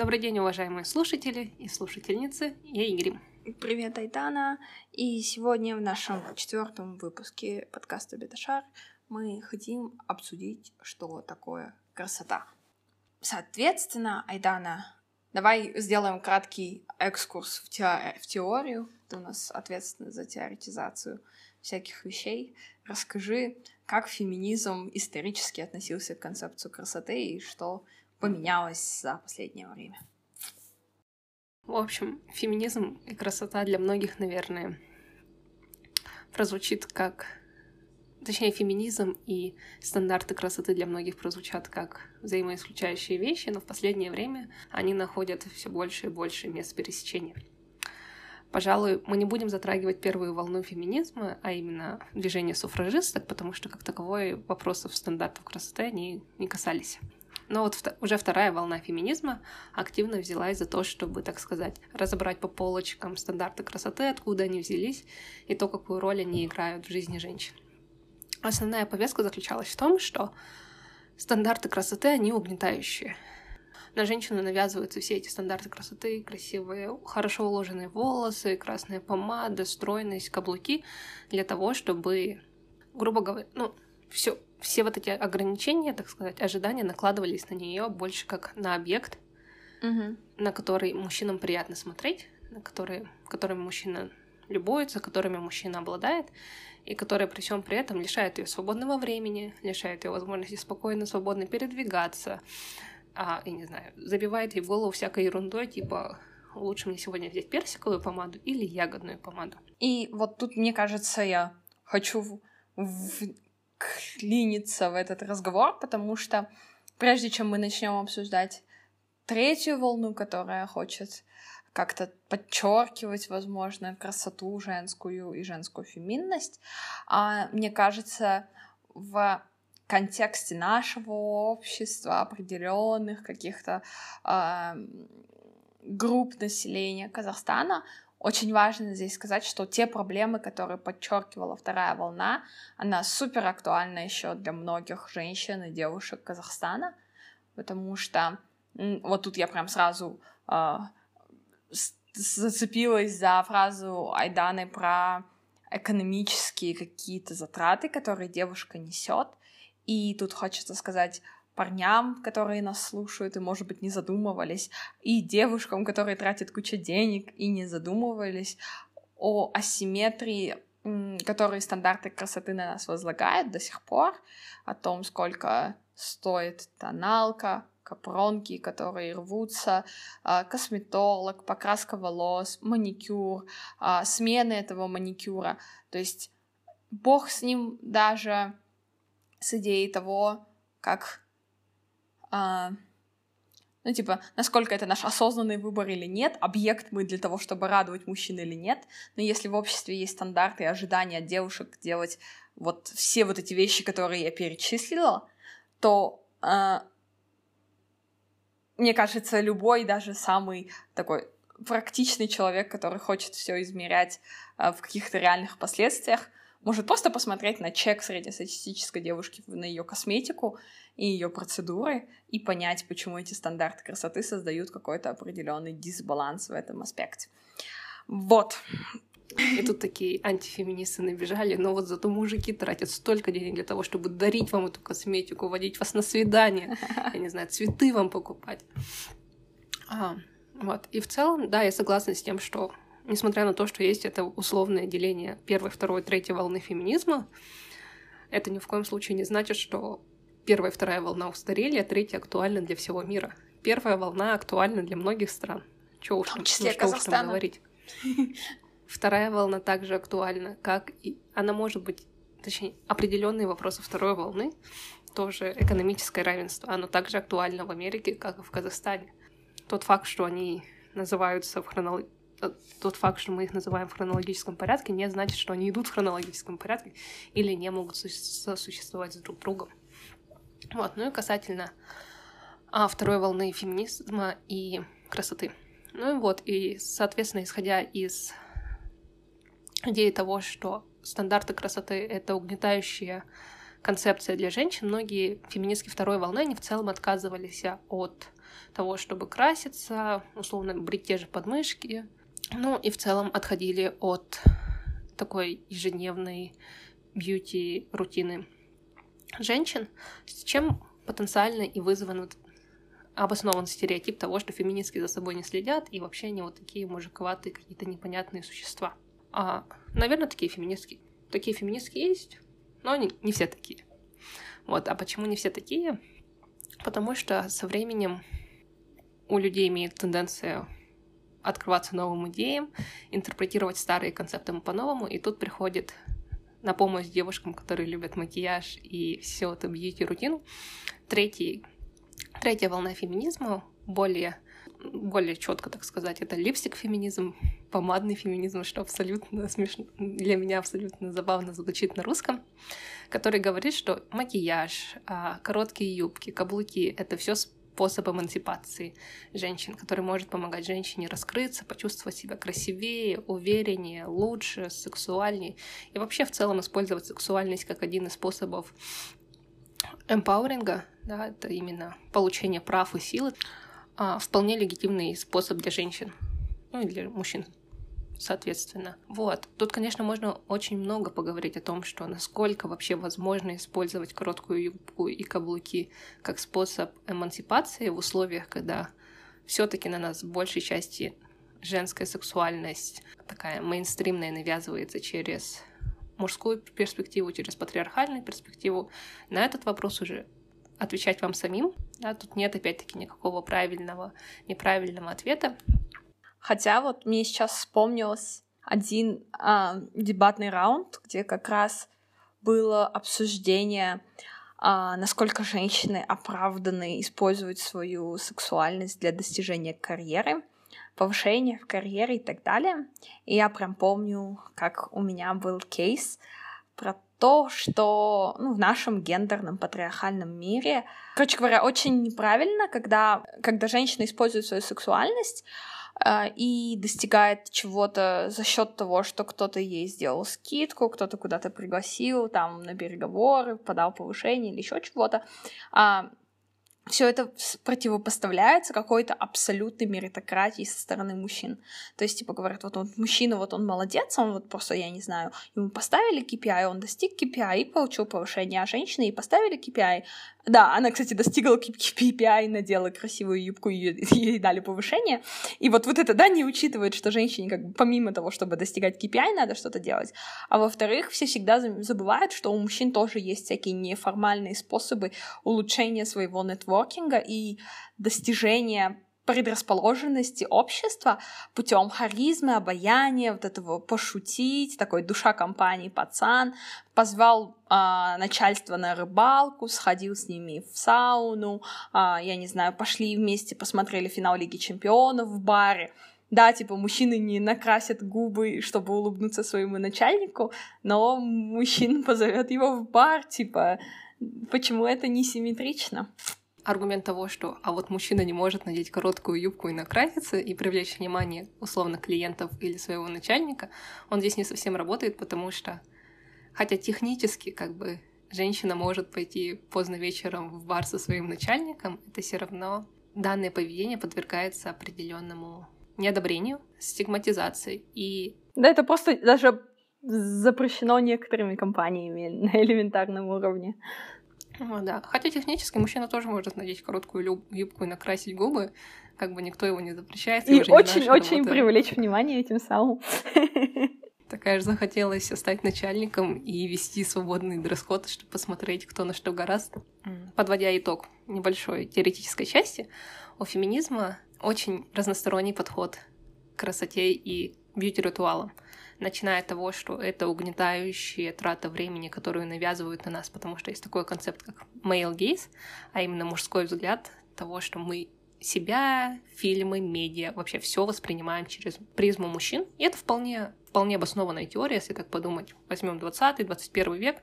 Добрый день, уважаемые слушатели и слушательницы. Я Игорь. Привет, Айтана. И сегодня в нашем четвертом выпуске подкаста Беташар мы хотим обсудить, что такое красота. Соответственно, Айдана, давай сделаем краткий экскурс в, те... в теорию. Ты у нас ответственна за теоретизацию всяких вещей. Расскажи, как феминизм исторически относился к концепции красоты и что поменялось за последнее время. В общем, феминизм и красота для многих, наверное, прозвучит как... Точнее, феминизм и стандарты красоты для многих прозвучат как взаимоисключающие вещи, но в последнее время они находят все больше и больше мест пересечения. Пожалуй, мы не будем затрагивать первую волну феминизма, а именно движение суфражисток, потому что как таковой вопросов стандартов красоты они не касались. Но вот уже вторая волна феминизма активно взялась за то, чтобы, так сказать, разобрать по полочкам стандарты красоты, откуда они взялись и то, какую роль они играют в жизни женщин. Основная повестка заключалась в том, что стандарты красоты, они угнетающие. На женщину навязываются все эти стандарты красоты, красивые, хорошо уложенные волосы, красная помада, стройность, каблуки, для того, чтобы, грубо говоря, ну, все, все вот эти ограничения, так сказать, ожидания накладывались на нее больше как на объект, угу. на который мужчинам приятно смотреть, на который, которыми мужчина любуется, которыми мужчина обладает, и которые при всем при этом лишают ее свободного времени, лишают ее возможности спокойно, свободно передвигаться, а, я не знаю, забивает ей голову всякой ерундой, типа лучше мне сегодня взять персиковую помаду или ягодную помаду. И вот тут, мне кажется, я хочу в, в, клиниться в этот разговор, потому что прежде чем мы начнем обсуждать третью волну, которая хочет как-то подчеркивать, возможно, красоту женскую и женскую феминность, а, мне кажется, в контексте нашего общества, определенных каких-то э, групп населения Казахстана, очень важно здесь сказать, что те проблемы, которые подчеркивала вторая волна, она супер актуальна еще для многих женщин и девушек Казахстана, потому что вот тут я прям сразу э, зацепилась за фразу Айданы про экономические какие-то затраты, которые девушка несет. И тут хочется сказать, парням, которые нас слушают и, может быть, не задумывались, и девушкам, которые тратят кучу денег и не задумывались о асимметрии, которые стандарты красоты на нас возлагают до сих пор, о том, сколько стоит тоналка, капронки, которые рвутся, а, косметолог, покраска волос, маникюр, а, смены этого маникюра. То есть бог с ним даже с идеей того, как а, ну, типа, насколько это наш осознанный выбор или нет, объект мы для того, чтобы радовать мужчин или нет, но если в обществе есть стандарты и ожидания от девушек делать вот все вот эти вещи, которые я перечислила, то а, мне кажется, любой, даже самый такой практичный человек, который хочет все измерять а, в каких-то реальных последствиях, может просто посмотреть на чек среднестатистической девушки, на ее косметику и ее процедуры и понять, почему эти стандарты красоты создают какой-то определенный дисбаланс в этом аспекте. Вот. И тут такие антифеминисты набежали, но вот зато мужики тратят столько денег для того, чтобы дарить вам эту косметику, водить вас на свидание, я не знаю, цветы вам покупать. А, вот. И в целом, да, я согласна с тем, что несмотря на то, что есть это условное деление первой, второй, третьей волны феминизма, это ни в коем случае не значит, что первая и вторая волна устарели, а третья актуальна для всего мира. Первая волна актуальна для многих стран. Чего уж, в том числе ну, что там говорить. Вторая волна также актуальна, как и она может быть, точнее, определенные вопросы второй волны, тоже экономическое равенство, оно также актуально в Америке, как и в Казахстане. Тот факт, что они называются в хронологии тот факт, что мы их называем в хронологическом порядке, не значит, что они идут в хронологическом порядке или не могут сосуществовать с друг другом. Вот, ну и касательно а, второй волны феминизма и красоты. Ну и вот, и, соответственно, исходя из идеи того, что стандарты красоты — это угнетающая концепция для женщин, многие феминистки второй волны, они в целом отказывались от того, чтобы краситься, условно брить те же подмышки. Ну и в целом отходили от такой ежедневной бьюти-рутины женщин, с чем потенциально и вызван вот обоснован стереотип того, что феминистки за собой не следят, и вообще они вот такие мужиковатые какие-то непонятные существа. А, наверное, такие феминистки. Такие феминистки есть, но они не все такие. Вот, а почему не все такие? Потому что со временем у людей имеет тенденция открываться новым идеям, интерпретировать старые концепты по-новому, и тут приходит на помощь девушкам, которые любят макияж и все это бьюти-рутину. Третий, третья волна феминизма, более, более четко, так сказать, это липстик-феминизм, помадный феминизм, что абсолютно смешно, для меня абсолютно забавно звучит на русском, который говорит, что макияж, а, короткие юбки, каблуки — это все способ эмансипации женщин, который может помогать женщине раскрыться, почувствовать себя красивее, увереннее, лучше, сексуальнее. И вообще в целом использовать сексуальность как один из способов эмпауэринга, да, это именно получение прав и силы, а, вполне легитимный способ для женщин, ну и для мужчин соответственно. Вот. Тут, конечно, можно очень много поговорить о том, что насколько вообще возможно использовать короткую юбку и каблуки как способ эмансипации в условиях, когда все-таки на нас в большей части женская сексуальность такая мейнстримная навязывается через мужскую перспективу, через патриархальную перспективу. На этот вопрос уже отвечать вам самим. Да, тут нет, опять-таки, никакого правильного, неправильного ответа. Хотя вот мне сейчас вспомнилось один а, дебатный раунд, где как раз было обсуждение, а, насколько женщины оправданы использовать свою сексуальность для достижения карьеры, повышения в карьере и так далее. И я прям помню, как у меня был кейс про то, что ну, в нашем гендерном патриархальном мире, короче говоря, очень неправильно, когда, когда женщина использует свою сексуальность и достигает чего-то за счет того, что кто-то ей сделал скидку, кто-то куда-то пригласил там на переговоры, подал повышение или еще чего-то. А, все это противопоставляется какой-то абсолютной меритократии со стороны мужчин. То есть, типа, говорят, вот он мужчина, вот он молодец, он вот просто, я не знаю, ему поставили KPI, он достиг KPI и получил повышение, а женщины ей поставили KPI. Да, она, кстати, достигла KPI, надела красивую юбку, ей дали повышение. И вот, вот это, да, не учитывает, что женщине, как бы, помимо того, чтобы достигать KPI, надо что-то делать. А во-вторых, все всегда забывают, что у мужчин тоже есть всякие неформальные способы улучшения своего нетворкинга и достижения предрасположенности общества путем харизмы, обаяния, вот этого пошутить, такой душа компании пацан, позвал а, начальство на рыбалку, сходил с ними в сауну, а, я не знаю, пошли вместе, посмотрели финал Лиги Чемпионов в баре. Да, типа, мужчины не накрасят губы, чтобы улыбнуться своему начальнику, но мужчина позовет его в бар, типа, почему это не симметрично? Аргумент того, что а вот мужчина не может надеть короткую юбку и накраситься и привлечь внимание условно клиентов или своего начальника, он здесь не совсем работает, потому что хотя технически как бы женщина может пойти поздно вечером в бар со своим начальником, это все равно данное поведение подвергается определенному неодобрению, стигматизации и да, это просто даже запрещено некоторыми компаниями на элементарном уровне. О, да. Хотя технически мужчина тоже может надеть короткую юбку и накрасить губы, как бы никто его не запрещает. И очень-очень привлечь внимание этим самым. Такая же захотелось стать начальником и вести свободный дресс-код, чтобы посмотреть, кто на что гораст. Подводя итог небольшой теоретической части, у феминизма очень разносторонний подход к красоте и бьюти-ритуалам начиная от того, что это угнетающая трата времени, которую навязывают на нас, потому что есть такой концепт, как male gaze, а именно мужской взгляд того, что мы себя, фильмы, медиа, вообще все воспринимаем через призму мужчин. И это вполне, вполне обоснованная теория, если так подумать. Возьмем 20-21 век,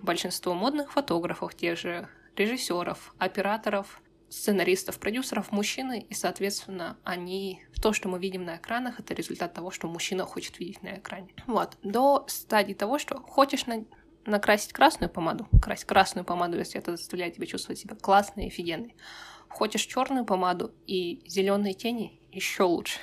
большинство модных фотографов, тех же режиссеров, операторов, сценаристов, продюсеров мужчины, и, соответственно, они, то, что мы видим на экранах, это результат того, что мужчина хочет видеть на экране. Вот, до стадии того, что хочешь на накрасить красную помаду, крась красную помаду, если это заставляет тебя чувствовать себя классной и офигенной. Хочешь черную помаду и зеленые тени? Еще лучше.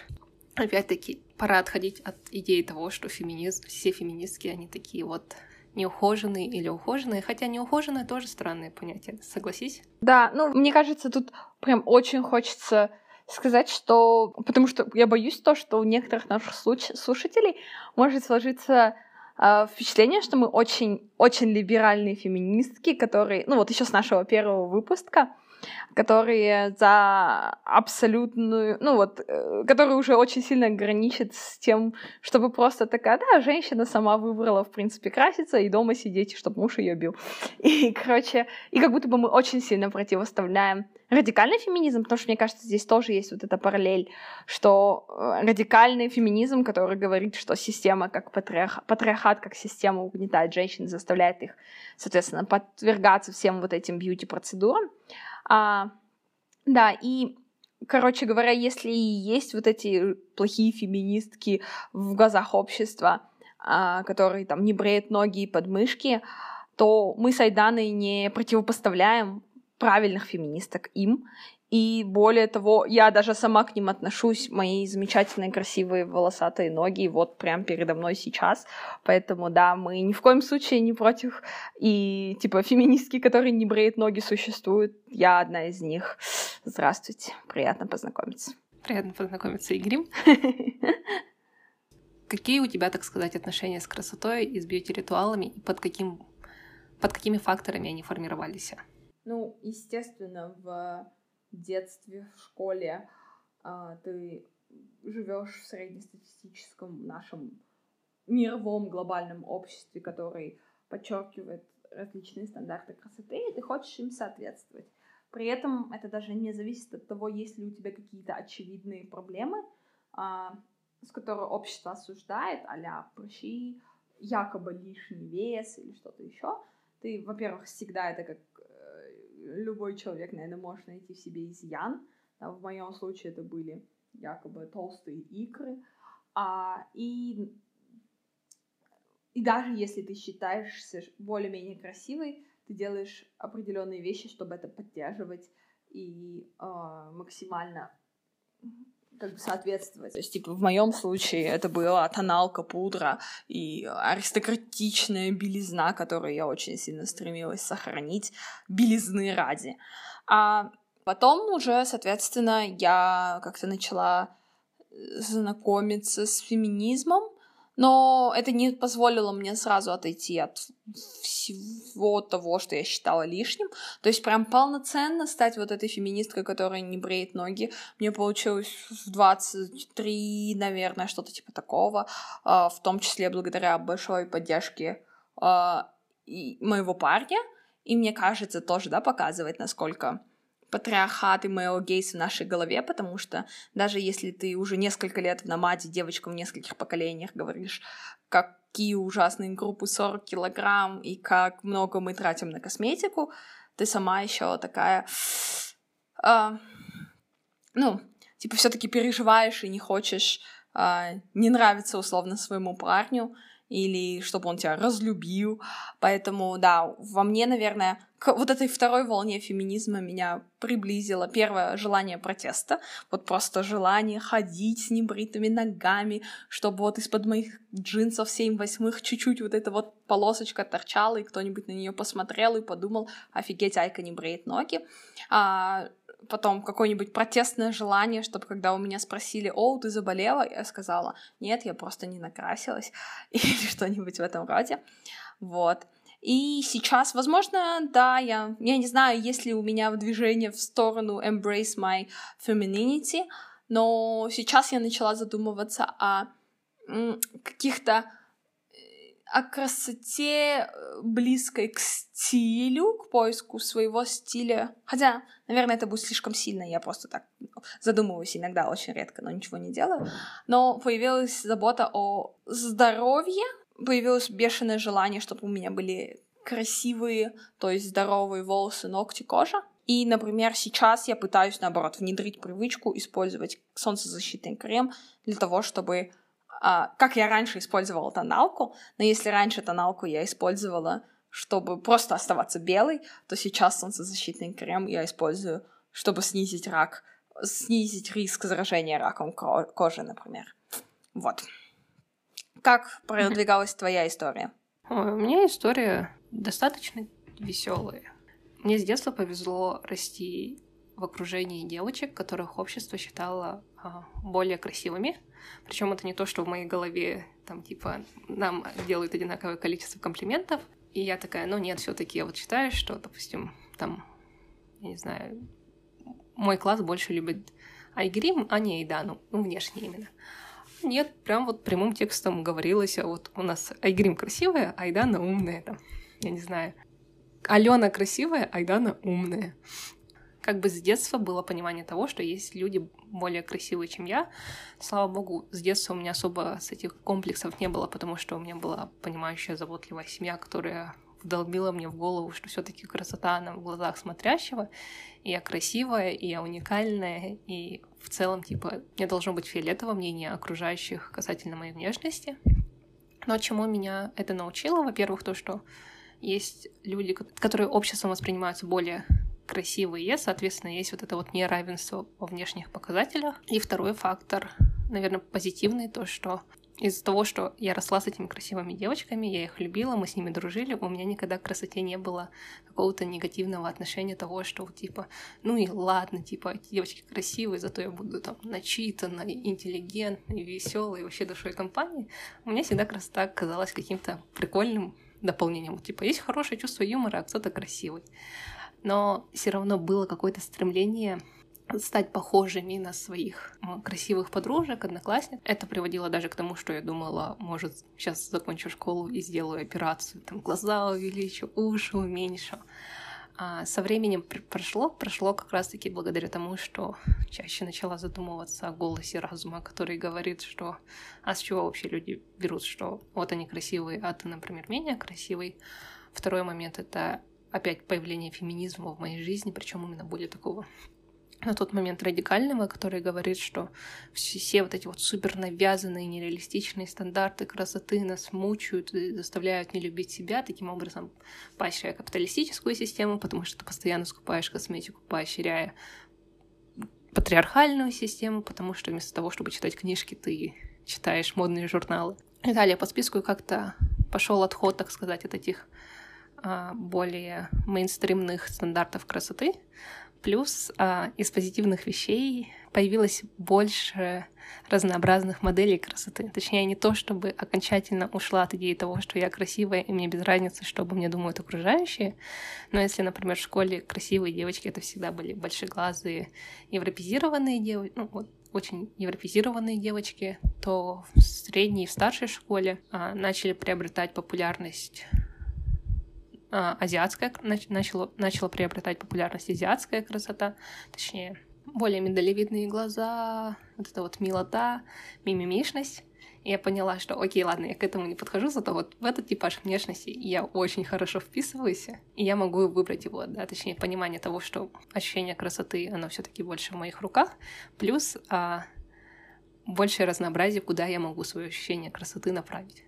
Опять-таки, пора отходить от идеи того, что феминизм, все феминистки, они такие вот неухоженные или ухоженные, хотя неухоженные тоже странное понятие, согласись? Да, ну, мне кажется, тут прям очень хочется сказать, что... Потому что я боюсь то, что у некоторых наших слушателей может сложиться э, впечатление, что мы очень, очень либеральные феминистки, которые, ну вот еще с нашего первого выпуска, которые за абсолютную, ну вот, э, которые уже очень сильно граничат с тем, чтобы просто такая, да, женщина сама выбрала, в принципе, краситься и дома сидеть, чтобы муж ее бил. И, короче, и как будто бы мы очень сильно противоставляем радикальный феминизм, потому что, мне кажется, здесь тоже есть вот эта параллель, что э, радикальный феминизм, который говорит, что система как патриарх... патриархат, как система угнетает женщин, заставляет их, соответственно, подвергаться всем вот этим бьюти-процедурам. А, да, и короче говоря, если и есть вот эти плохие феминистки в глазах общества, а, которые там не бреют ноги и подмышки, то мы с Айданой не противопоставляем правильных феминисток им. И более того, я даже сама к ним отношусь, мои замечательные, красивые, волосатые ноги вот прям передо мной сейчас. Поэтому, да, мы ни в коем случае не против. И, типа, феминистки, которые не бреют ноги, существуют. Я одна из них. Здравствуйте, приятно познакомиться. Приятно познакомиться, Игорь. Какие у тебя, так сказать, отношения с красотой и с бьюти-ритуалами, и под, каким, под какими факторами они формировались? Ну, естественно, в детстве, в школе а, ты живешь в среднестатистическом нашем мировом глобальном обществе, который подчеркивает различные стандарты красоты, и ты хочешь им соответствовать. При этом это даже не зависит от того, есть ли у тебя какие-то очевидные проблемы, а, с которыми общество осуждает, а-ля прыщи, якобы лишний вес или что-то еще. Ты, во-первых, всегда это как любой человек, наверное, может найти в себе изъян. Да, в моем случае это были якобы толстые икры. А, и, и даже если ты считаешься более-менее красивой, ты делаешь определенные вещи, чтобы это поддерживать и э, максимально как бы соответствовать. То есть, типа, в моем случае это была тоналка, пудра и аристократичная белизна, которую я очень сильно стремилась сохранить белизны ради. А потом уже, соответственно, я как-то начала знакомиться с феминизмом, но это не позволило мне сразу отойти от всего того, что я считала лишним. То есть прям полноценно стать вот этой феминисткой, которая не бреет ноги. Мне получилось в 23, наверное, что-то типа такого. А, в том числе благодаря большой поддержке а, моего парня. И мне кажется, тоже, да, показывает, насколько патриархат и male gaze в нашей голове, потому что даже если ты уже несколько лет в намаде девочкам в нескольких поколениях говоришь, какие ужасные группы 40 килограмм и как много мы тратим на косметику, ты сама еще такая, э, ну, типа все-таки переживаешь и не хочешь, э, не нравится условно своему парню, или чтобы он тебя разлюбил. Поэтому, да, во мне, наверное, к вот этой второй волне феминизма меня приблизило первое желание протеста, вот просто желание ходить с небритыми ногами, чтобы вот из-под моих джинсов 7 восьмых чуть-чуть вот эта вот полосочка торчала, и кто-нибудь на нее посмотрел и подумал, офигеть, Айка не бреет ноги. А, потом какое-нибудь протестное желание, чтобы когда у меня спросили, о, ты заболела, я сказала, нет, я просто не накрасилась, или что-нибудь в этом роде. Вот. И сейчас, возможно, да, я, я не знаю, есть ли у меня движение в сторону embrace my femininity, но сейчас я начала задумываться о каких-то о красоте э, близкой к стилю, к поиску своего стиля. Хотя, наверное, это будет слишком сильно, я просто так задумываюсь иногда, очень редко, но ничего не делаю. Но появилась забота о здоровье, появилось бешеное желание, чтобы у меня были красивые, то есть здоровые волосы, ногти, кожа. И, например, сейчас я пытаюсь, наоборот, внедрить привычку использовать солнцезащитный крем для того, чтобы а, как я раньше использовала тоналку, но если раньше тоналку я использовала, чтобы просто оставаться белой, то сейчас солнцезащитный крем я использую, чтобы снизить рак, снизить риск заражения раком кожи, например. Вот. Как продвигалась твоя история? Ой, у меня история достаточно веселая. Мне с детства повезло расти в окружении девочек, которых общество считало а, более красивыми. Причем это не то, что в моей голове там типа нам делают одинаковое количество комплиментов. И я такая, ну нет, все-таки я вот считаю, что, допустим, там, я не знаю, мой класс больше любит Айгрим, а не Айдану, ну, внешне именно. Нет, прям вот прямым текстом говорилось, а вот у нас Айгрим красивая, Айдана умная, там, я не знаю. Алена красивая, Айдана умная как бы с детства было понимание того, что есть люди более красивые, чем я. Слава богу, с детства у меня особо с этих комплексов не было, потому что у меня была понимающая, заботливая семья, которая вдолбила мне в голову, что все таки красота, она в глазах смотрящего, и я красивая, и я уникальная, и в целом, типа, мне должно быть фиолетово мнение окружающих касательно моей внешности. Но чему меня это научило? Во-первых, то, что есть люди, которые обществом воспринимаются более красивые, соответственно, есть вот это вот неравенство во внешних показателях. И второй фактор, наверное, позитивный, то, что из-за того, что я росла с этими красивыми девочками, я их любила, мы с ними дружили, у меня никогда к красоте не было какого-то негативного отношения того, что типа, ну и ладно, типа, эти девочки красивые, зато я буду там начитанной, интеллигентной, веселой, вообще душой компании. У меня всегда красота казалась каким-то прикольным дополнением. Типа, есть хорошее чувство юмора, а кто-то красивый но все равно было какое-то стремление стать похожими на своих красивых подружек, одноклассниц. Это приводило даже к тому, что я думала, может, сейчас закончу школу и сделаю операцию, там глаза увеличу, уши уменьшу. А со временем прошло, прошло как раз-таки благодаря тому, что чаще начала задумываться о голосе разума, который говорит, что а с чего вообще люди берут, что вот они красивые, а ты, например, менее красивый. Второй момент — это опять появление феминизма в моей жизни, причем именно более такого на тот момент радикального, который говорит, что все, вот эти вот супер навязанные, нереалистичные стандарты красоты нас мучают и заставляют не любить себя, таким образом поощряя капиталистическую систему, потому что ты постоянно скупаешь косметику, поощряя патриархальную систему, потому что вместо того, чтобы читать книжки, ты читаешь модные журналы. И далее по списку как-то пошел отход, так сказать, от этих а, более мейнстримных стандартов красоты. Плюс а, из позитивных вещей появилось больше разнообразных моделей красоты. Точнее, не то, чтобы окончательно ушла от идеи того, что я красивая, и мне без разницы, что обо мне думают окружающие. Но если, например, в школе красивые девочки, это всегда были большеглазые, европезированные девочки, ну, вот, очень европезированные девочки, то в средней и в старшей школе а, начали приобретать популярность азиатская, начала, начала приобретать популярность азиатская красота, точнее, более миндалевидные глаза, вот эта вот милота, мимимишность. И я поняла, что окей, ладно, я к этому не подхожу, зато вот в этот типаж внешности я очень хорошо вписываюсь, и я могу выбрать его, да, точнее, понимание того, что ощущение красоты, оно все таки больше в моих руках, плюс а, большее разнообразие, куда я могу свое ощущение красоты направить.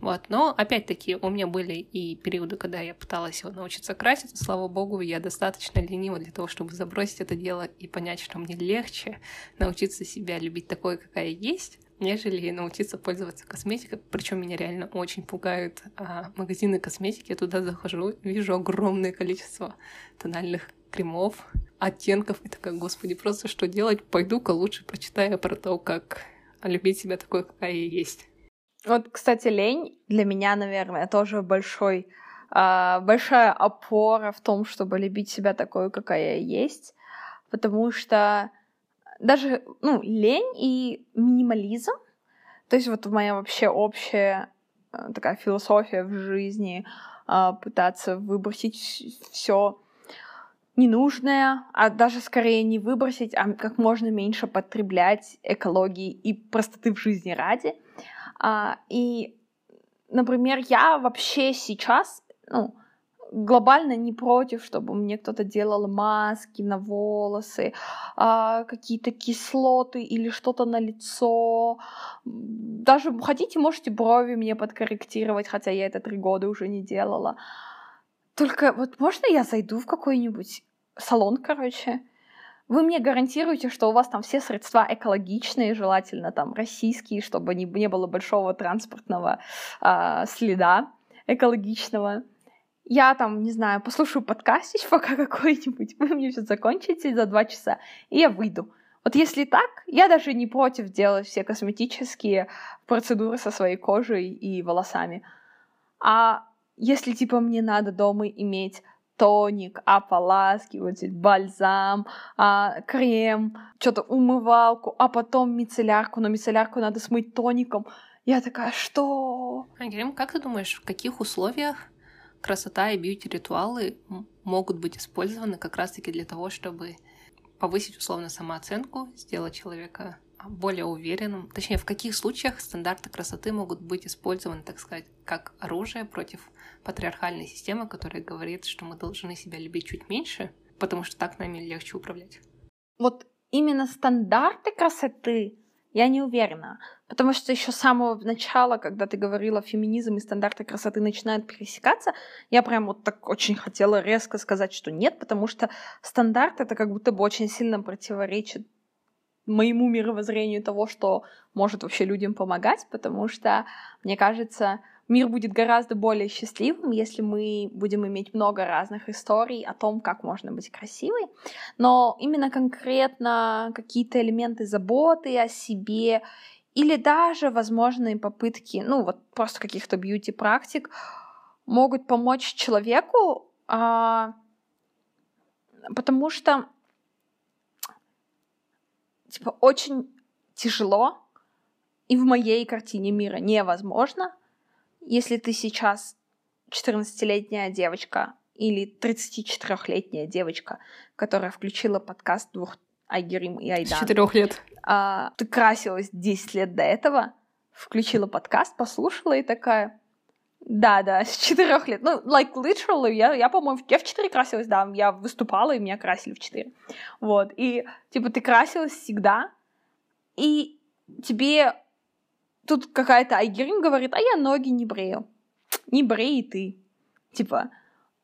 Вот. Но, опять-таки, у меня были и периоды, когда я пыталась его научиться краситься. Слава богу, я достаточно ленива для того, чтобы забросить это дело и понять, что мне легче научиться себя любить такой, какая есть, нежели научиться пользоваться косметикой. Причем меня реально очень пугают а, магазины косметики. Я туда захожу, вижу огромное количество тональных кремов, оттенков. И такая, господи, просто что делать? Пойду-ка лучше прочитаю про то, как любить себя такой, какая я есть. Вот, кстати, лень для меня, наверное, тоже большой, э, большая опора в том, чтобы любить себя такой, какая я есть, потому что даже, ну, лень и минимализм, то есть вот моя вообще общая э, такая философия в жизни э, пытаться выбросить все ненужное, а даже скорее не выбросить, а как можно меньше потреблять экологии и простоты в жизни ради — а, и, например, я вообще сейчас, ну, глобально не против, чтобы мне кто-то делал маски на волосы, а, какие-то кислоты или что-то на лицо. Даже хотите, можете брови мне подкорректировать, хотя я это три года уже не делала. Только вот можно я зайду в какой-нибудь салон, короче, вы мне гарантируете, что у вас там все средства экологичные, желательно там российские, чтобы не, не было большого транспортного э, следа экологичного. Я там, не знаю, послушаю подкастич пока какой-нибудь, вы мне все закончите за два часа, и я выйду. Вот если так, я даже не против делать все косметические процедуры со своей кожей и волосами. А если, типа, мне надо дома иметь тоник, ополаскиватель, бальзам, а, крем, что-то умывалку, а потом мицеллярку, но мицеллярку надо смыть тоником. Я такая, что? Ангелим, как ты думаешь, в каких условиях красота и бьюти-ритуалы могут быть использованы как раз-таки для того, чтобы повысить условно самооценку, сделать человека более уверенным? Точнее, в каких случаях стандарты красоты могут быть использованы, так сказать, как оружие против патриархальной системы, которая говорит, что мы должны себя любить чуть меньше, потому что так нами легче управлять? Вот именно стандарты красоты я не уверена. Потому что еще с самого начала, когда ты говорила, феминизм и стандарты красоты начинают пересекаться, я прям вот так очень хотела резко сказать, что нет, потому что стандарт это как будто бы очень сильно противоречит моему мировоззрению того, что может вообще людям помогать, потому что, мне кажется, мир будет гораздо более счастливым, если мы будем иметь много разных историй о том, как можно быть красивой. Но именно конкретно какие-то элементы заботы о себе или даже возможные попытки, ну вот просто каких-то бьюти-практик могут помочь человеку, а, потому что типа, очень тяжело, и в моей картине мира невозможно, если ты сейчас 14-летняя девочка или 34-летняя девочка, которая включила подкаст двух Айгерим и Айдан. С четырех лет. А, ты красилась 10 лет до этого, включила подкаст, послушала и такая, да, да, с четырех лет. Ну, like, literally, я, я по-моему, я в четыре красилась, да, я выступала, и меня красили в четыре. Вот, и, типа, ты красилась всегда, и тебе тут какая-то Айгерин говорит, а я ноги не брею. Не брей и ты. Типа,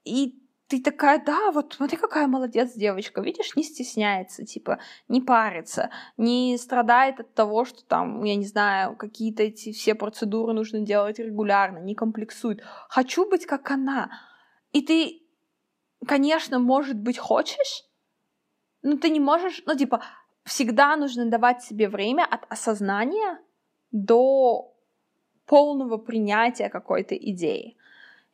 и ты такая, да, вот смотри, какая молодец девочка, видишь, не стесняется, типа, не парится, не страдает от того, что там, я не знаю, какие-то эти все процедуры нужно делать регулярно, не комплексует. Хочу быть как она. И ты, конечно, может быть, хочешь, но ты не можешь, ну, типа, всегда нужно давать себе время от осознания до полного принятия какой-то идеи.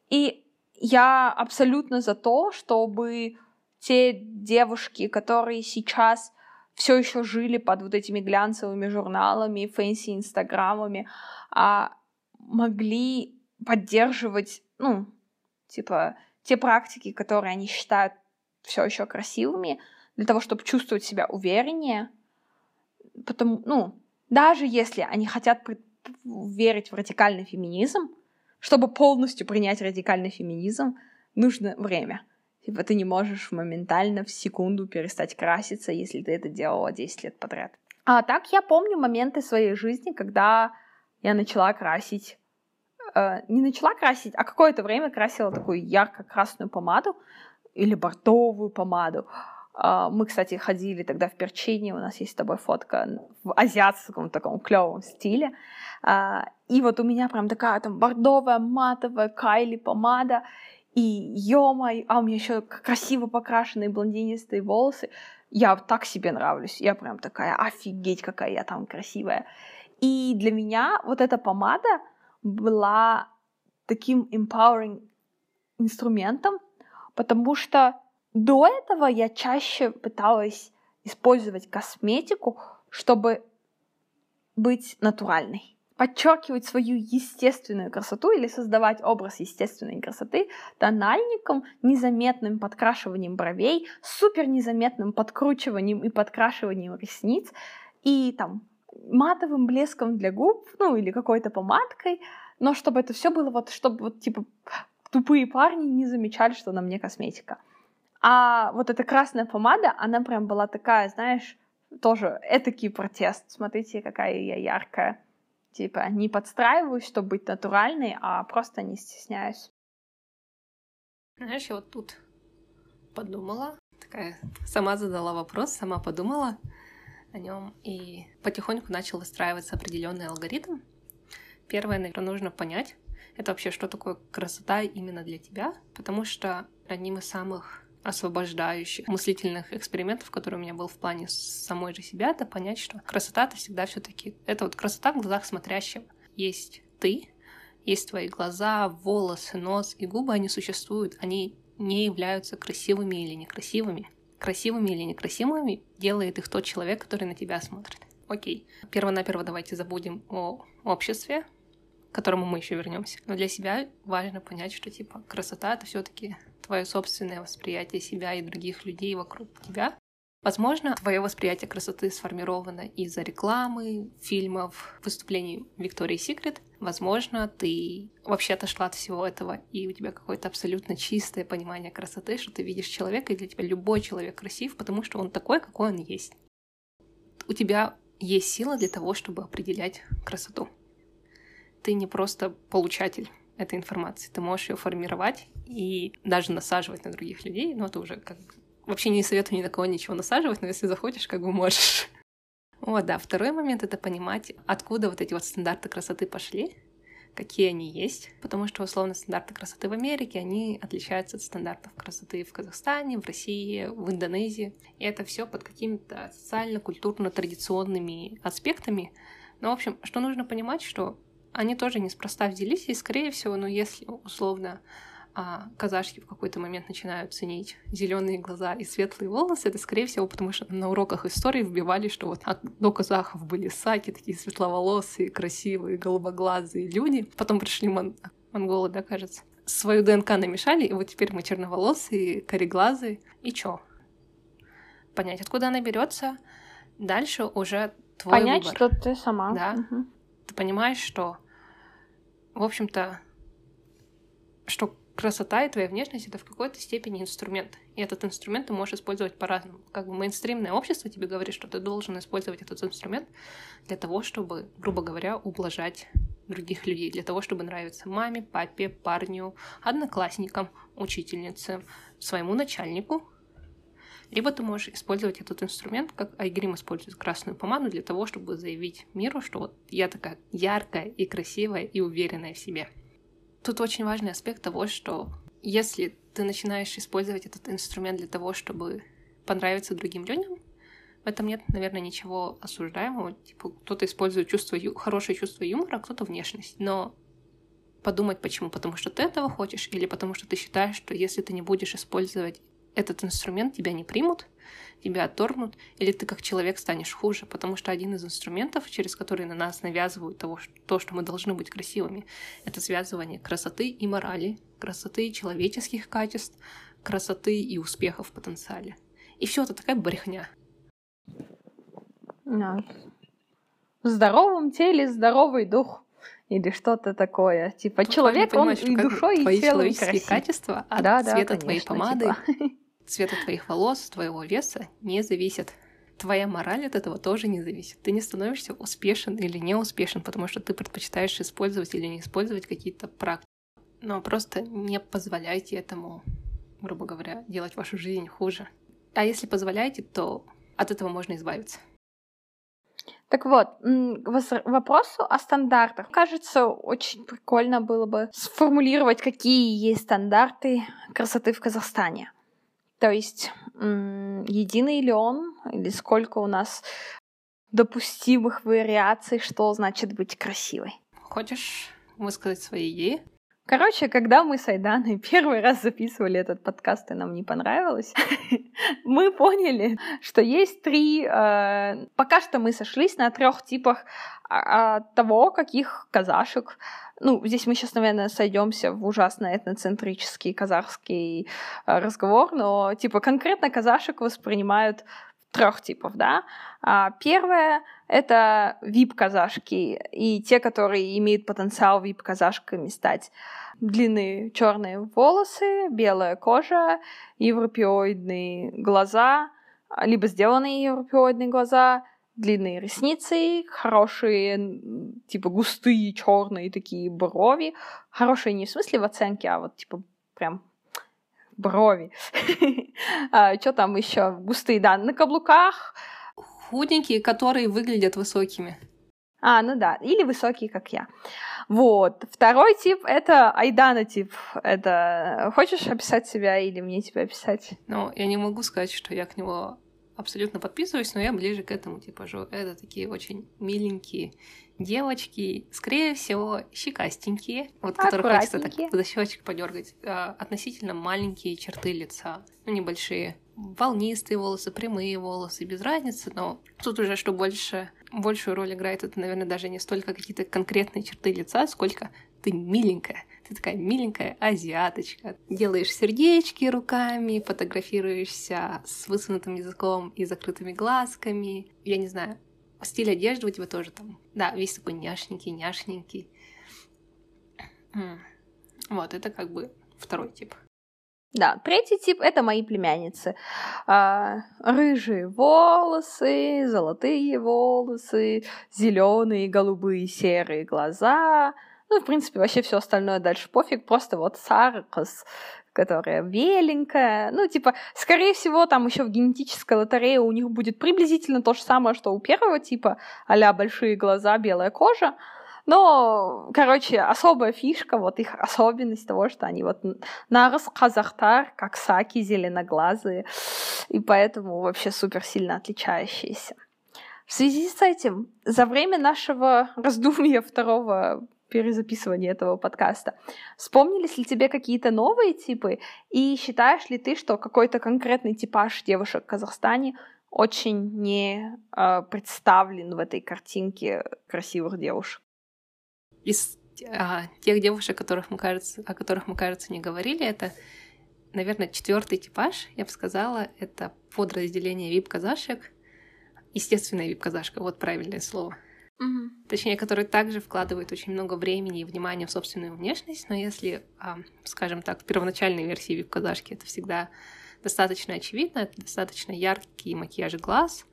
И я абсолютно за то, чтобы те девушки, которые сейчас все еще жили под вот этими глянцевыми журналами, fancy инстаграмами, а, могли поддерживать, ну, типа, те практики, которые они считают все еще красивыми, для того, чтобы чувствовать себя увереннее. Потому, ну, даже если они хотят верить в радикальный феминизм, чтобы полностью принять радикальный феминизм, нужно время. Типа ты не можешь моментально в секунду перестать краситься, если ты это делала 10 лет подряд. А так я помню моменты своей жизни, когда я начала красить э, не начала красить, а какое-то время красила такую ярко-красную помаду или бордовую помаду. Э, мы, кстати, ходили тогда в Перчине, у нас есть с тобой фотка в азиатском таком клевом стиле. А, и вот у меня прям такая там бордовая, матовая Кайли помада, и ё а у меня еще красиво покрашенные блондинистые волосы. Я так себе нравлюсь. Я прям такая, офигеть, какая я там красивая. И для меня вот эта помада была таким empowering инструментом, потому что до этого я чаще пыталась использовать косметику, чтобы быть натуральной подчеркивать свою естественную красоту или создавать образ естественной красоты тональником, незаметным подкрашиванием бровей, супер незаметным подкручиванием и подкрашиванием ресниц и там матовым блеском для губ, ну или какой-то помадкой, но чтобы это все было вот, чтобы вот типа тупые парни не замечали, что на мне косметика. А вот эта красная помада, она прям была такая, знаешь, тоже этакий протест. Смотрите, какая я яркая. Типа, не подстраиваюсь, чтобы быть натуральной, а просто не стесняюсь. Знаешь, я вот тут подумала, такая сама задала вопрос, сама подумала о нем и потихоньку начал выстраиваться определенный алгоритм. Первое, наверное, нужно понять, это вообще что такое красота именно для тебя, потому что одним из самых освобождающих мыслительных экспериментов, который у меня был в плане самой же себя, это понять, что красота это всегда все-таки это вот красота в глазах смотрящего. Есть ты, есть твои глаза, волосы, нос и губы, они существуют, они не являются красивыми или некрасивыми. Красивыми или некрасивыми делает их тот человек, который на тебя смотрит. Окей. Первонаперво давайте забудем о обществе, к которому мы еще вернемся. Но для себя важно понять, что типа красота это все-таки твое собственное восприятие себя и других людей вокруг тебя. Возможно, твое восприятие красоты сформировано из-за рекламы, фильмов, выступлений Виктории Секрет. Возможно, ты вообще отошла от всего этого, и у тебя какое-то абсолютно чистое понимание красоты, что ты видишь человека, и для тебя любой человек красив, потому что он такой, какой он есть. У тебя есть сила для того, чтобы определять красоту. Ты не просто получатель этой информации. Ты можешь ее формировать и даже насаживать на других людей. Но это уже как бы... Вообще не советую ни на кого ничего насаживать, но если захочешь, как бы можешь. Вот, да. Второй момент — это понимать, откуда вот эти вот стандарты красоты пошли, какие они есть, потому что, условно, стандарты красоты в Америке, они отличаются от стандартов красоты в Казахстане, в России, в Индонезии. И это все под какими-то социально-культурно-традиционными аспектами. Но, в общем, что нужно понимать, что они тоже неспроста взялись, и, скорее всего, ну, если условно а казашки в какой-то момент начинают ценить зеленые глаза и светлые волосы, это, скорее всего, потому что на уроках истории вбивали, что вот до казахов были саки, такие светловолосые, красивые, голубоглазые люди. Потом пришли мон... монголы, да, кажется. Свою ДНК намешали, и вот теперь мы черноволосые, кореглазые. И чё? Понять, откуда она берется. Дальше уже твой Понять, выбор. что ты сама. Да. Угу. Ты понимаешь, что, в общем-то, что красота и твоя внешность — это в какой-то степени инструмент. И этот инструмент ты можешь использовать по-разному. Как бы мейнстримное общество тебе говорит, что ты должен использовать этот инструмент для того, чтобы, грубо говоря, ублажать других людей, для того, чтобы нравиться маме, папе, парню, одноклассникам, учительнице, своему начальнику. Либо ты можешь использовать этот инструмент, как Айгрим использует красную помаду, для того, чтобы заявить миру, что вот я такая яркая и красивая и уверенная в себе. Тут очень важный аспект того, что если ты начинаешь использовать этот инструмент для того, чтобы понравиться другим людям, в этом нет, наверное, ничего осуждаемого. Типа, кто-то использует чувство ю... хорошее чувство юмора, а кто-то внешность. Но подумать почему. Потому что ты этого хочешь, или потому что ты считаешь, что если ты не будешь использовать этот инструмент, тебя не примут, тебя отторгнут, или ты как человек станешь хуже, потому что один из инструментов, через который на нас навязывают того, что, то, что мы должны быть красивыми, это связывание красоты и морали, красоты и человеческих качеств, красоты и успеха в потенциале. И все это такая брехня. Да. В здоровом теле здоровый дух или что-то такое. Типа Тут человек, он и душой, и телом красив. качества от Да, да, цвета твоей конечно, помады, типа. цвета твоих волос, твоего веса не зависит. Твоя мораль от этого тоже не зависит. Ты не становишься успешен или не успешен, потому что ты предпочитаешь использовать или не использовать какие-то практики. Но просто не позволяйте этому, грубо говоря, делать вашу жизнь хуже. А если позволяете, то от этого можно избавиться. Так вот, к вопросу о стандартах. Кажется, очень прикольно было бы сформулировать, какие есть стандарты красоты в Казахстане. То есть, единый ли он, или сколько у нас допустимых вариаций, что значит быть красивой. Хочешь высказать свои идеи? Короче, когда мы с Айданой первый раз записывали этот подкаст, и нам не понравилось, мы поняли, что есть три... э, пока что мы сошлись на трех типах а, а, того, каких казашек... Ну, здесь мы сейчас, наверное, сойдемся в ужасно этноцентрический казахский э, разговор, но, типа, конкретно казашек воспринимают трех типов, да. А, Первое — это вип-казашки, и те, которые имеют потенциал вип-казашками стать. Длинные черные волосы, белая кожа, европеоидные глаза, а, либо сделанные европеоидные глаза, длинные ресницы, хорошие, типа густые черные такие брови. Хорошие не в смысле в оценке, а вот типа прям брови. а, что там еще? Густые, да, на каблуках. Худенькие, которые выглядят высокими. А, ну да, или высокие, как я. Вот. Второй тип — это Айдана тип. Это хочешь описать себя или мне тебя описать? Ну, я не могу сказать, что я к нему абсолютно подписываюсь, но я ближе к этому типажу. Это такие очень миленькие девочки, скорее всего, щекастенькие, вот которые хочется так за щечек подергать, а, относительно маленькие черты лица, ну, небольшие. Волнистые волосы, прямые волосы, без разницы, но тут уже что больше, большую роль играет, это, наверное, даже не столько какие-то конкретные черты лица, сколько ты миленькая, ты такая миленькая азиаточка. Делаешь сердечки руками, фотографируешься с высунутым языком и закрытыми глазками. Я не знаю, стиль одежды у тебя тоже там, да, весь такой няшненький, няшненький. Вот, это как бы второй тип. Да, третий тип — это мои племянницы. А, рыжие волосы, золотые волосы, зеленые, голубые, серые глаза. Ну, в принципе, вообще все остальное дальше пофиг. Просто вот Саркас, которая беленькая. Ну, типа, скорее всего, там еще в генетической лотерее у них будет приблизительно то же самое, что у первого типа, а большие глаза, белая кожа. Но, короче, особая фишка, вот их особенность того, что они вот нарос казахтар, как саки, зеленоглазые, и поэтому вообще супер сильно отличающиеся. В связи с этим, за время нашего раздумья второго перезаписывания этого подкаста. Вспомнились ли тебе какие-то новые типы? И считаешь ли ты, что какой-то конкретный типаж девушек в Казахстане очень не э, представлен в этой картинке красивых девушек? Из а, тех девушек, которых мы, кажется, о которых мы, кажется, не говорили, это, наверное, четвертый типаж, я бы сказала, это подразделение вип-казашек. Естественная вип-казашка, вот правильное слово. Угу. Точнее, которые также вкладывают очень много времени и внимания в собственную внешность, но если, а, скажем так, в первоначальной версии вип-казашки это всегда достаточно очевидно, это достаточно яркий макияж глаз,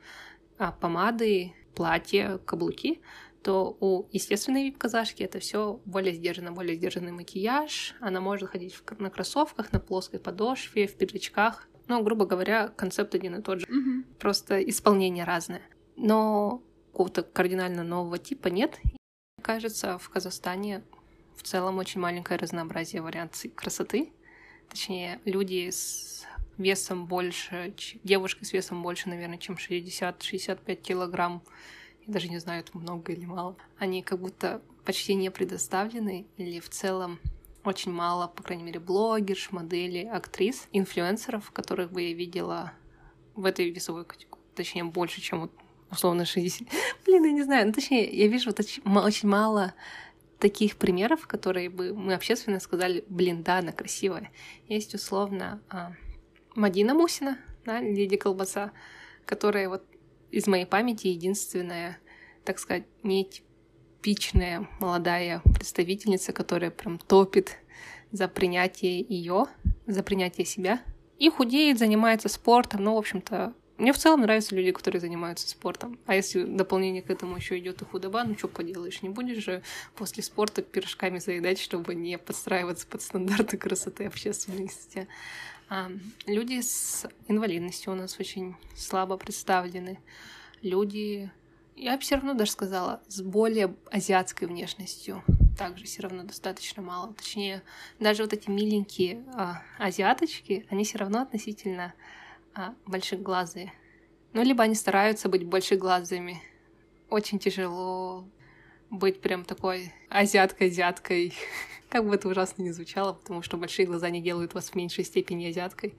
а, помады, платье, каблуки, то у естественной вип-казашки это все более сдержанно, более сдержанный макияж. Она может ходить в, на кроссовках, на плоской подошве, в пиджачках. Ну, грубо говоря, концепт один и тот же. Mm-hmm. Просто исполнение разное. Но какого-то кардинально нового типа нет. Кажется, в Казахстане в целом очень маленькое разнообразие вариаций красоты. Точнее, люди с весом больше, девушка с весом больше, наверное, чем 60-65 килограмм, я даже не знаю, это много или мало, они как будто почти не предоставлены или в целом очень мало, по крайней мере, блогерш, моделей, актрис, инфлюенсеров, которых бы я видела в этой весовой категории. Точнее, больше, чем вот условно 60. Блин, я не знаю. Ну, точнее, я вижу вот очень мало таких примеров, которые бы мы общественно сказали, блин, да, она красивая. Есть условно а, Мадина Мусина, да, леди колбаса, которая вот из моей памяти единственная, так сказать, не типичная молодая представительница, которая прям топит за принятие ее, за принятие себя. И худеет, занимается спортом, ну, в общем-то, мне в целом нравятся люди, которые занимаются спортом. А если дополнение к этому еще идет и худоба, ну что поделаешь, не будешь же после спорта пирожками заедать, чтобы не подстраиваться под стандарты красоты общественности. А, люди с инвалидностью у нас очень слабо представлены. Люди, я бы все равно даже сказала, с более азиатской внешностью также все равно достаточно мало. Точнее, даже вот эти миленькие а, азиаточки, они все равно относительно а, большеглазые. Ну, либо они стараются быть большеглазыми. Очень тяжело быть прям такой азиаткой-азиаткой. Как бы это ужасно не звучало, потому что большие глаза не делают вас в меньшей степени азиаткой.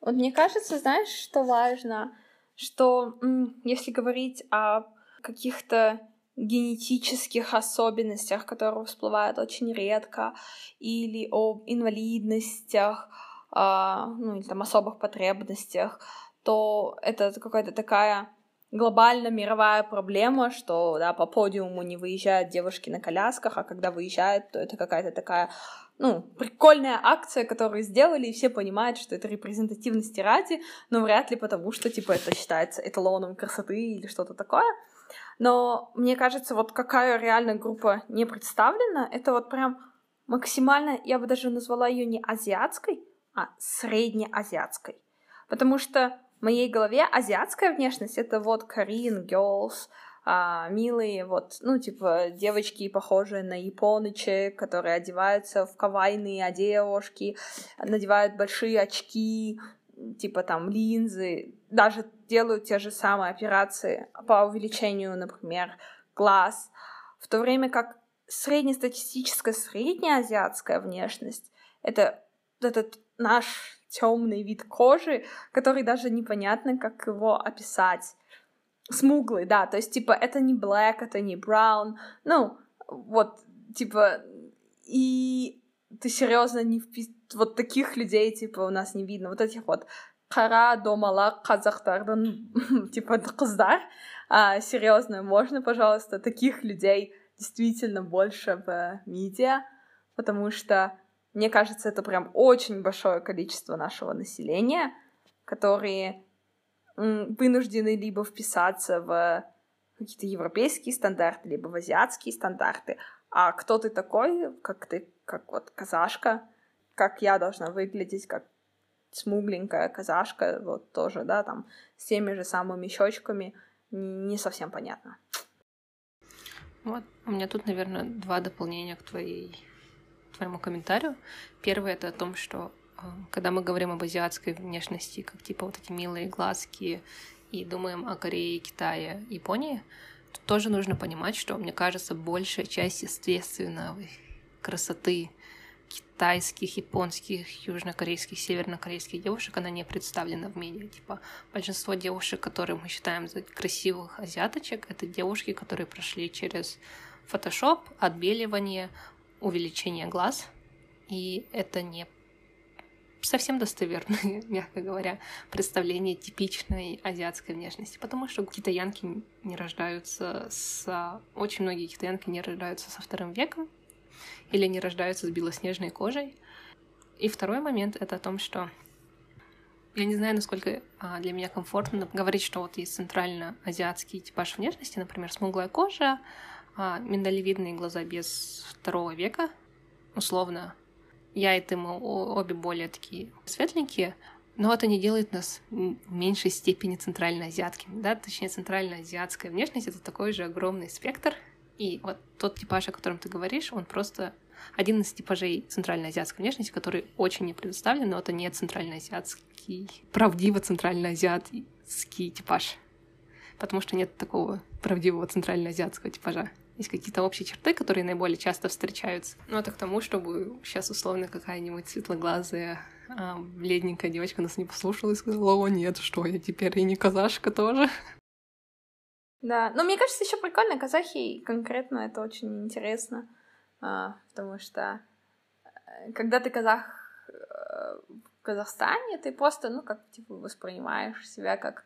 Вот мне кажется, знаешь, что важно? Что если говорить о каких-то генетических особенностях, которые всплывают очень редко, или об инвалидностях, ну или там особых потребностях, то это какая-то такая глобально мировая проблема, что да, по подиуму не выезжают девушки на колясках, а когда выезжают, то это какая-то такая ну, прикольная акция, которую сделали, и все понимают, что это репрезентативности ради, но вряд ли потому, что, типа, это считается эталоном красоты или что-то такое. Но мне кажется, вот какая реально группа не представлена, это вот прям максимально, я бы даже назвала ее не азиатской, а среднеазиатской. Потому что в моей голове азиатская внешность — это вот Korean girls, а, милые, вот, ну, типа, девочки, похожие на японочек, которые одеваются в кавайные одежки, надевают большие очки, типа там линзы, даже делают те же самые операции по увеличению, например, глаз, в то время как среднестатистическая среднеазиатская внешность — это этот наш темный вид кожи, который даже непонятно, как его описать. Смуглый, да, то есть, типа, это не black, это не brown, ну, вот, типа, и ты серьезно не впис... Вот таких людей, типа, у нас не видно. Вот этих вот кара домала казахтардан, типа, қыздар. А, серьезно, можно, пожалуйста, таких людей действительно больше в медиа, потому что мне кажется, это прям очень большое количество нашего населения, которые вынуждены либо вписаться в какие-то европейские стандарты, либо в азиатские стандарты. А кто ты такой, как ты, как вот казашка, как я должна выглядеть, как смугленькая казашка, вот тоже, да, там, с теми же самыми щечками, не совсем понятно. Вот, у меня тут, наверное, два дополнения к твоей твоему комментарию. Первое это о том, что э, когда мы говорим об азиатской внешности, как типа вот эти милые глазки, и думаем о Корее, Китае, Японии, то тоже нужно понимать, что, мне кажется, большая часть естественной красоты китайских, японских, южнокорейских, севернокорейских девушек, она не представлена в медиа. Типа, большинство девушек, которые мы считаем за красивых азиаточек, это девушки, которые прошли через фотошоп, отбеливание, увеличение глаз, и это не совсем достоверное, мягко говоря, представление типичной азиатской внешности, потому что китаянки не рождаются с... Очень многие китаянки не рождаются со вторым веком или не рождаются с белоснежной кожей. И второй момент — это о том, что я не знаю, насколько а, для меня комфортно говорить, что вот есть центрально-азиатский типаж внешности, например, смуглая кожа, а, миндалевидные глаза без второго века, условно. Я и ты, мы обе более такие светленькие, но это не делает нас в меньшей степени центральноазиатскими, да, точнее, центральноазиатская внешность — это такой же огромный спектр, и вот тот типаж, о котором ты говоришь, он просто один из типажей центральноазиатской внешности, который очень не предоставлен, но это не центральноазиатский, правдиво центральноазиатский типаж. Потому что нет такого правдивого центральноазиатского типажа есть какие-то общие черты, которые наиболее часто встречаются. Ну, это к тому, чтобы сейчас условно какая-нибудь светлоглазая а, бледненькая девочка нас не послушала и сказала, о, нет, что я теперь и не казашка тоже. Да, но мне кажется, еще прикольно, казахи конкретно это очень интересно, а, потому что э, когда ты казах э, в Казахстане, ты просто, ну, как, типа, воспринимаешь себя как,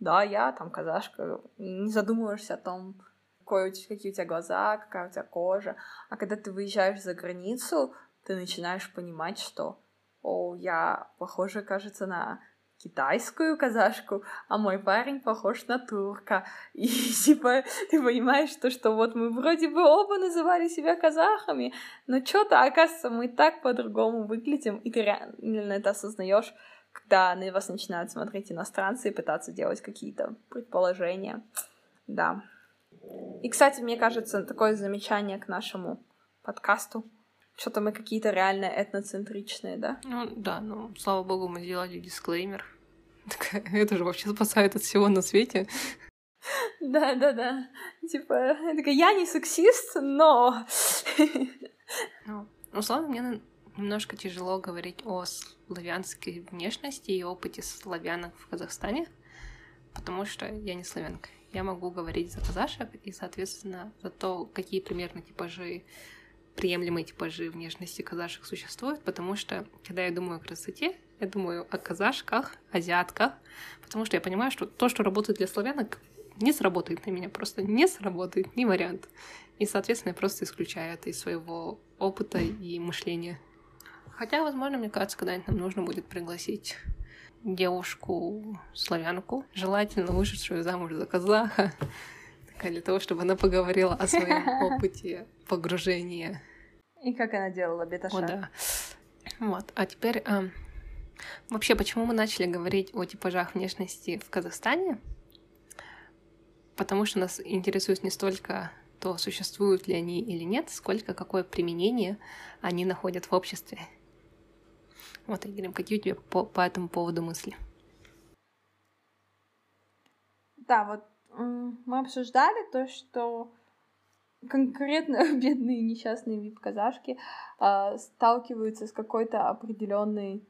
да, я там казашка, не задумываешься о том, какой, какие у тебя глаза, какая у тебя кожа. А когда ты выезжаешь за границу, ты начинаешь понимать, что, о, я похожа, кажется, на китайскую казашку, а мой парень похож на турка. И типа ты понимаешь, что, что вот мы вроде бы оба называли себя казахами, но что-то, оказывается, мы так по-другому выглядим, и ты реально это осознаешь, когда на вас начинают смотреть иностранцы и пытаться делать какие-то предположения. Да. И, кстати, мне кажется, такое замечание к нашему подкасту. Что-то мы какие-то реально этноцентричные, да? Ну да, ну слава богу, мы сделали дисклеймер. Это же вообще спасает от всего на свете. Да, да, да. Типа, я такая, я не сексист, но... Ну, условно, мне немножко тяжело говорить о славянской внешности и опыте славянок в Казахстане, потому что я не славянка я могу говорить за казашек и, соответственно, за то, какие примерно типажи, приемлемые типажи внешности казашек существуют, потому что, когда я думаю о красоте, я думаю о казашках, азиатках, потому что я понимаю, что то, что работает для славянок, не сработает на меня, просто не сработает, не вариант. И, соответственно, я просто исключаю это из своего опыта и мышления. Хотя, возможно, мне кажется, когда-нибудь нам нужно будет пригласить девушку славянку, желательно вышедшую замуж за казаха, для того, чтобы она поговорила о своем опыте погружения. И как она делала беташа. О, да. Вот. А теперь, а, Вообще, почему мы начали говорить о типажах внешности в Казахстане? Потому что нас интересует не столько то, существуют ли они или нет, сколько какое применение они находят в обществе. Вот, Игорь, какие у тебя по, по этому поводу мысли? Да, вот мы обсуждали то, что конкретно бедные несчастные вип-казашки э, сталкиваются с какой-то определенной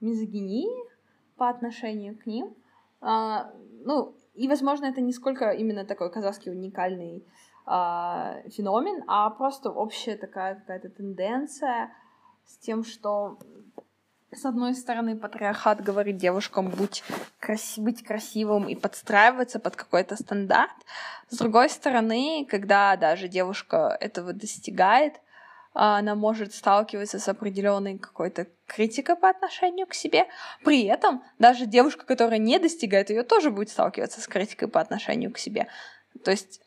мизогинией по отношению к ним. Э, ну, и, возможно, это не сколько именно такой казахский уникальный э, феномен, а просто общая такая какая-то тенденция с тем, что с одной стороны, патриархат говорит девушкам будь краси быть красивым и подстраиваться под какой-то стандарт. С другой стороны, когда даже девушка этого достигает, она может сталкиваться с определенной какой-то критикой по отношению к себе. При этом даже девушка, которая не достигает ее, тоже будет сталкиваться с критикой по отношению к себе. То есть,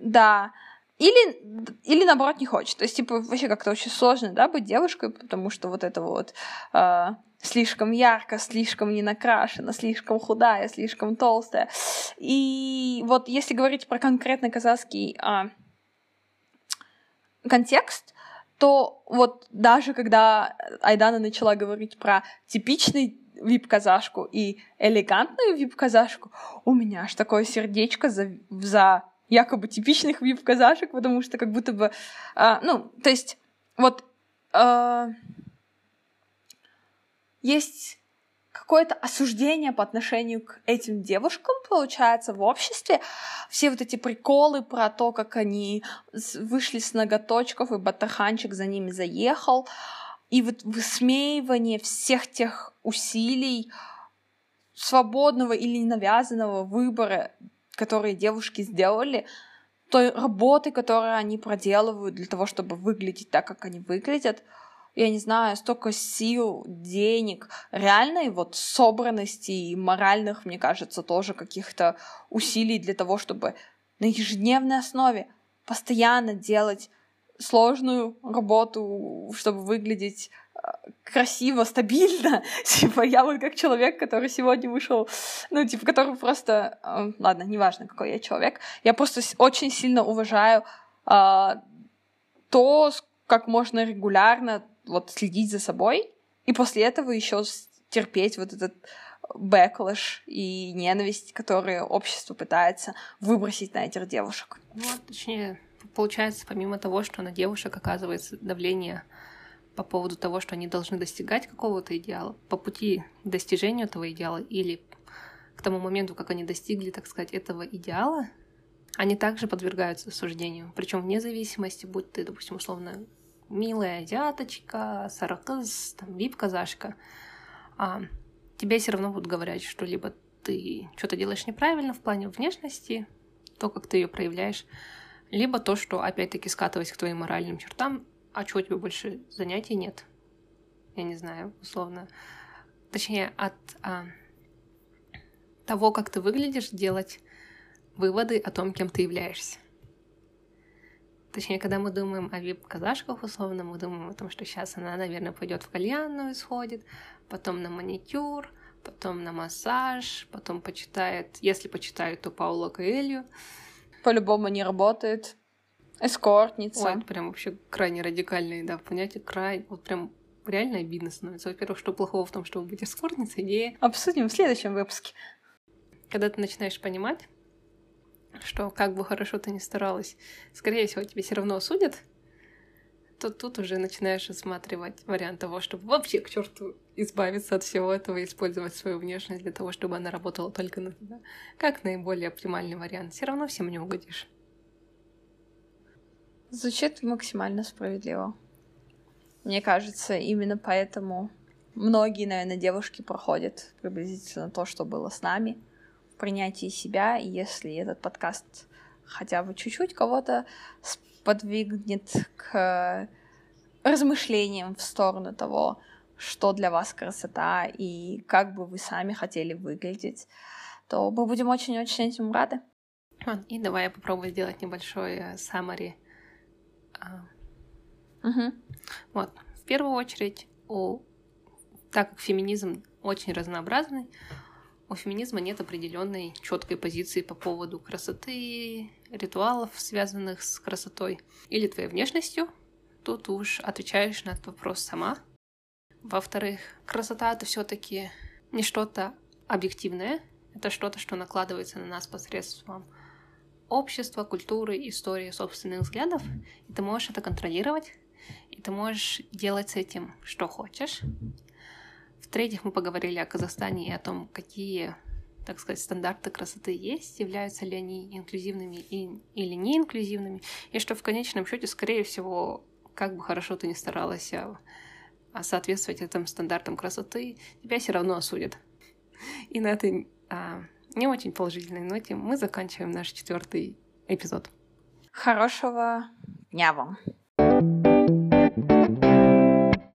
да, или, или наоборот не хочет. То есть, типа, вообще как-то очень сложно, да, быть девушкой, потому что вот это вот э, слишком ярко, слишком не накрашена, слишком худая, слишком толстая. И вот если говорить про конкретно казахский э, контекст, то вот даже когда Айдана начала говорить про типичный вип-казашку и элегантную вип-казашку, у меня аж такое сердечко за, за якобы типичных вип-казашек, потому что как будто бы, а, ну, то есть вот а, есть какое-то осуждение по отношению к этим девушкам, получается, в обществе. Все вот эти приколы про то, как они вышли с ноготочков, и батаханчик за ними заехал. И вот высмеивание всех тех усилий, свободного или навязанного выбора которые девушки сделали, той работы, которую они проделывают для того, чтобы выглядеть так, как они выглядят, я не знаю, столько сил, денег, реальной вот собранности и моральных, мне кажется, тоже каких-то усилий для того, чтобы на ежедневной основе постоянно делать сложную работу, чтобы выглядеть красиво, стабильно. Типа, я вот как человек, который сегодня вышел, ну, типа, который просто... Э, ладно, неважно, какой я человек. Я просто очень сильно уважаю э, то, как можно регулярно вот следить за собой, и после этого еще терпеть вот этот backlash и ненависть, которые общество пытается выбросить на этих девушек. Ну, точнее, получается, помимо того, что на девушек оказывается давление по поводу того, что они должны достигать какого-то идеала, по пути к достижению этого идеала или к тому моменту, как они достигли, так сказать, этого идеала, они также подвергаются осуждению. Причем вне зависимости, будь ты, допустим, условно, милая азиаточка, саракыз, там, вип-казашка, а, тебе все равно будут говорить, что либо ты что-то делаешь неправильно в плане внешности, то, как ты ее проявляешь, либо то, что, опять-таки, скатываясь к твоим моральным чертам, а что, у тебя больше занятий нет? Я не знаю, условно. Точнее, от а, того, как ты выглядишь, делать выводы о том, кем ты являешься. Точнее, когда мы думаем о вип-казашках, условно, мы думаем о том, что сейчас она, наверное, пойдет в кальянную, сходит, потом на маникюр, потом на массаж, потом почитает, если почитает, то Паула Коэлью. По-любому не работает. Эскортница. Ой, это прям вообще крайне радикальные, да, понятие край. Вот прям реально обидно становится. Во-первых, что плохого в том, чтобы быть эскортницей, идея. Обсудим в следующем выпуске. Когда ты начинаешь понимать, что как бы хорошо ты ни старалась, скорее всего, тебе все равно осудят, то тут уже начинаешь рассматривать вариант того, чтобы вообще к черту избавиться от всего этого и использовать свою внешность для того, чтобы она работала только на тебя. Как наиболее оптимальный вариант. Все равно всем не угодишь. Звучит максимально справедливо. Мне кажется, именно поэтому многие, наверное, девушки проходят приблизительно то, что было с нами в принятии себя. И если этот подкаст хотя бы чуть-чуть кого-то подвигнет к размышлениям в сторону того, что для вас красота и как бы вы сами хотели выглядеть, то мы будем очень-очень этим рады. И давай я попробую сделать небольшой э, summary Угу. Вот. В первую очередь, у Так как феминизм очень разнообразный, у феминизма нет определенной четкой позиции по поводу красоты, ритуалов, связанных с красотой или твоей внешностью. Тут уж отвечаешь на этот вопрос сама. Во-вторых, красота это все-таки не что-то объективное, это что-то, что накладывается на нас посредством общества, культуры, истории, собственных взглядов, и ты можешь это контролировать, и ты можешь делать с этим, что хочешь. В-третьих, мы поговорили о Казахстане и о том, какие, так сказать, стандарты красоты есть, являются ли они инклюзивными и, или не инклюзивными, и что в конечном счете, скорее всего, как бы хорошо ты ни старалась а, а соответствовать этим стандартам красоты, тебя все равно осудят. И на этой а, не очень положительной ноте мы заканчиваем наш четвертый эпизод. Хорошего дня вам!